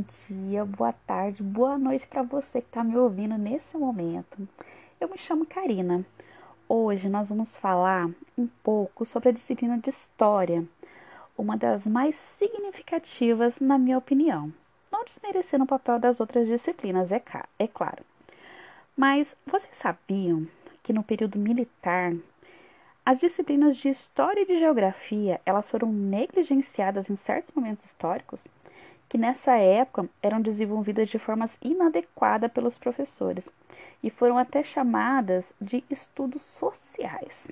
Bom dia, boa tarde, boa noite para você que está me ouvindo nesse momento. Eu me chamo Karina. Hoje nós vamos falar um pouco sobre a disciplina de História, uma das mais significativas, na minha opinião. Não desmerecendo o papel das outras disciplinas, é, é claro. Mas vocês sabiam que no período militar as disciplinas de História e de Geografia elas foram negligenciadas em certos momentos históricos? Que nessa época eram desenvolvidas de formas inadequadas pelos professores e foram até chamadas de estudos sociais.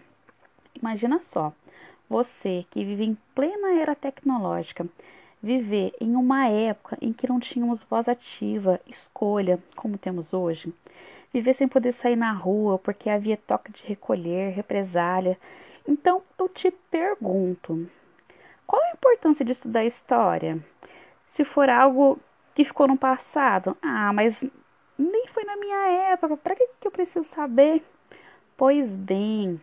Imagina só, você que vive em plena era tecnológica, viver em uma época em que não tínhamos voz ativa, escolha, como temos hoje, viver sem poder sair na rua porque havia toque de recolher, represália. Então eu te pergunto, qual a importância de estudar história? Se for algo que ficou no passado, ah, mas nem foi na minha época, para que, que eu preciso saber? Pois bem,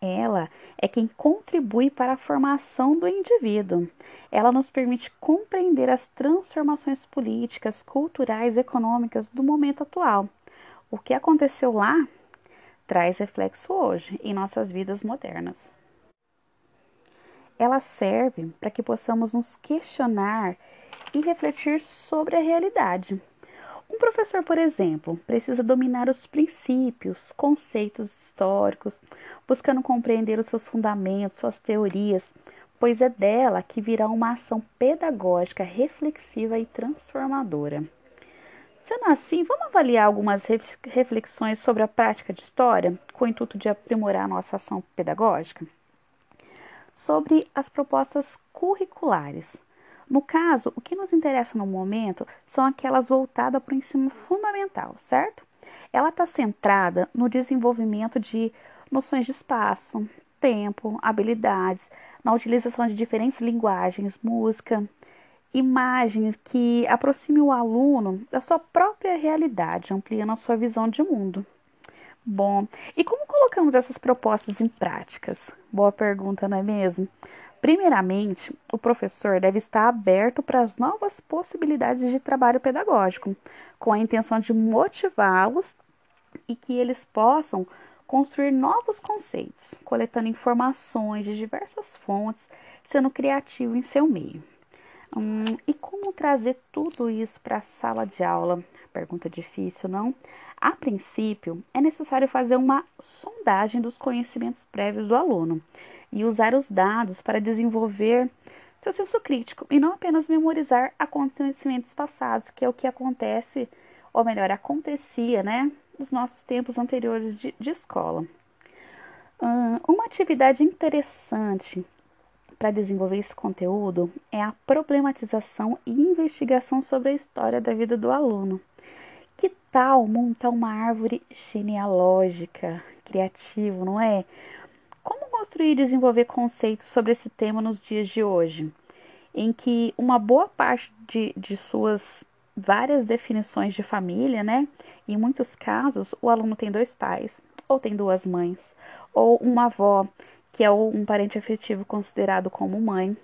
ela é quem contribui para a formação do indivíduo. Ela nos permite compreender as transformações políticas, culturais, econômicas do momento atual. O que aconteceu lá traz reflexo hoje em nossas vidas modernas. Ela serve para que possamos nos questionar e refletir sobre a realidade. Um professor, por exemplo, precisa dominar os princípios, conceitos históricos, buscando compreender os seus fundamentos, suas teorias, pois é dela que virá uma ação pedagógica reflexiva e transformadora. Sendo assim, vamos avaliar algumas reflexões sobre a prática de história, com o intuito de aprimorar nossa ação pedagógica? Sobre as propostas curriculares. No caso, o que nos interessa no momento são aquelas voltadas para o ensino fundamental, certo? Ela está centrada no desenvolvimento de noções de espaço, tempo, habilidades, na utilização de diferentes linguagens, música, imagens que aproximem o aluno da sua própria realidade, ampliando a sua visão de mundo. Bom, e como colocamos essas propostas em práticas? Boa pergunta, não é mesmo? Primeiramente, o professor deve estar aberto para as novas possibilidades de trabalho pedagógico, com a intenção de motivá-los e que eles possam construir novos conceitos, coletando informações de diversas fontes, sendo criativo em seu meio. Hum, e como trazer tudo isso para a sala de aula? Pergunta difícil, não? A princípio, é necessário fazer uma sondagem dos conhecimentos prévios do aluno e usar os dados para desenvolver seu senso crítico e não apenas memorizar acontecimentos passados, que é o que acontece, ou melhor, acontecia, né, nos nossos tempos anteriores de, de escola. uma atividade interessante para desenvolver esse conteúdo é a problematização e investigação sobre a história da vida do aluno. Que tal montar uma árvore genealógica, criativo, não é? Construir e desenvolver conceitos sobre esse tema nos dias de hoje, em que uma boa parte de, de suas várias definições de família, né? Em muitos casos, o aluno tem dois pais, ou tem duas mães, ou uma avó, que é um parente afetivo considerado como mãe.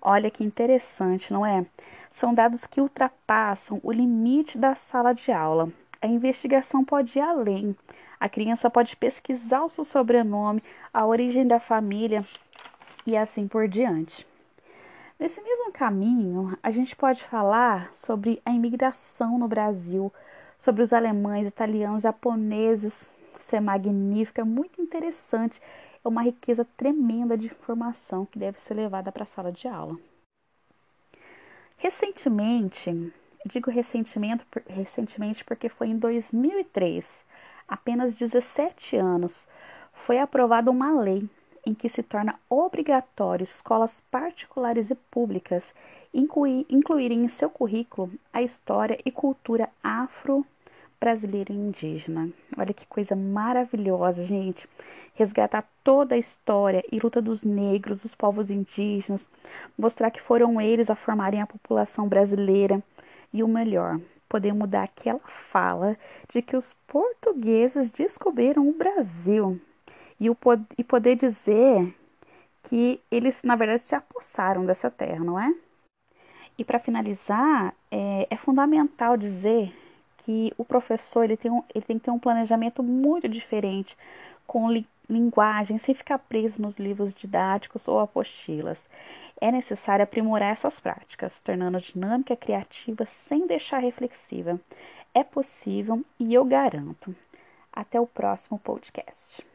Olha que interessante, não é? São dados que ultrapassam o limite da sala de aula. A investigação pode ir além, a criança pode pesquisar o seu sobrenome, a origem da família e assim por diante. Nesse mesmo caminho, a gente pode falar sobre a imigração no Brasil, sobre os alemães, italianos, japoneses. Isso é magnífico, é muito interessante. É uma riqueza tremenda de informação que deve ser levada para a sala de aula. Recentemente, digo recentemente, recentemente porque foi em 2003, apenas 17 anos, foi aprovada uma lei em que se torna obrigatório escolas particulares e públicas incluírem em seu currículo a história e cultura afro-brasileira e indígena. Olha que coisa maravilhosa, gente. Resgatar toda a história e luta dos negros, dos povos indígenas, mostrar que foram eles a formarem a população brasileira e o melhor, poder mudar aquela fala de que os portugueses descobriram o Brasil e, o, e poder dizer que eles, na verdade, se apossaram dessa terra, não é? E para finalizar, é, é, fundamental dizer que o professor ele tem, um, ele tem que ter um planejamento muito diferente com linguagem, sem ficar preso nos livros didáticos ou apostilas. É necessário aprimorar essas práticas, tornando a dinâmica criativa sem deixar reflexiva. É possível e eu garanto. Até o próximo podcast.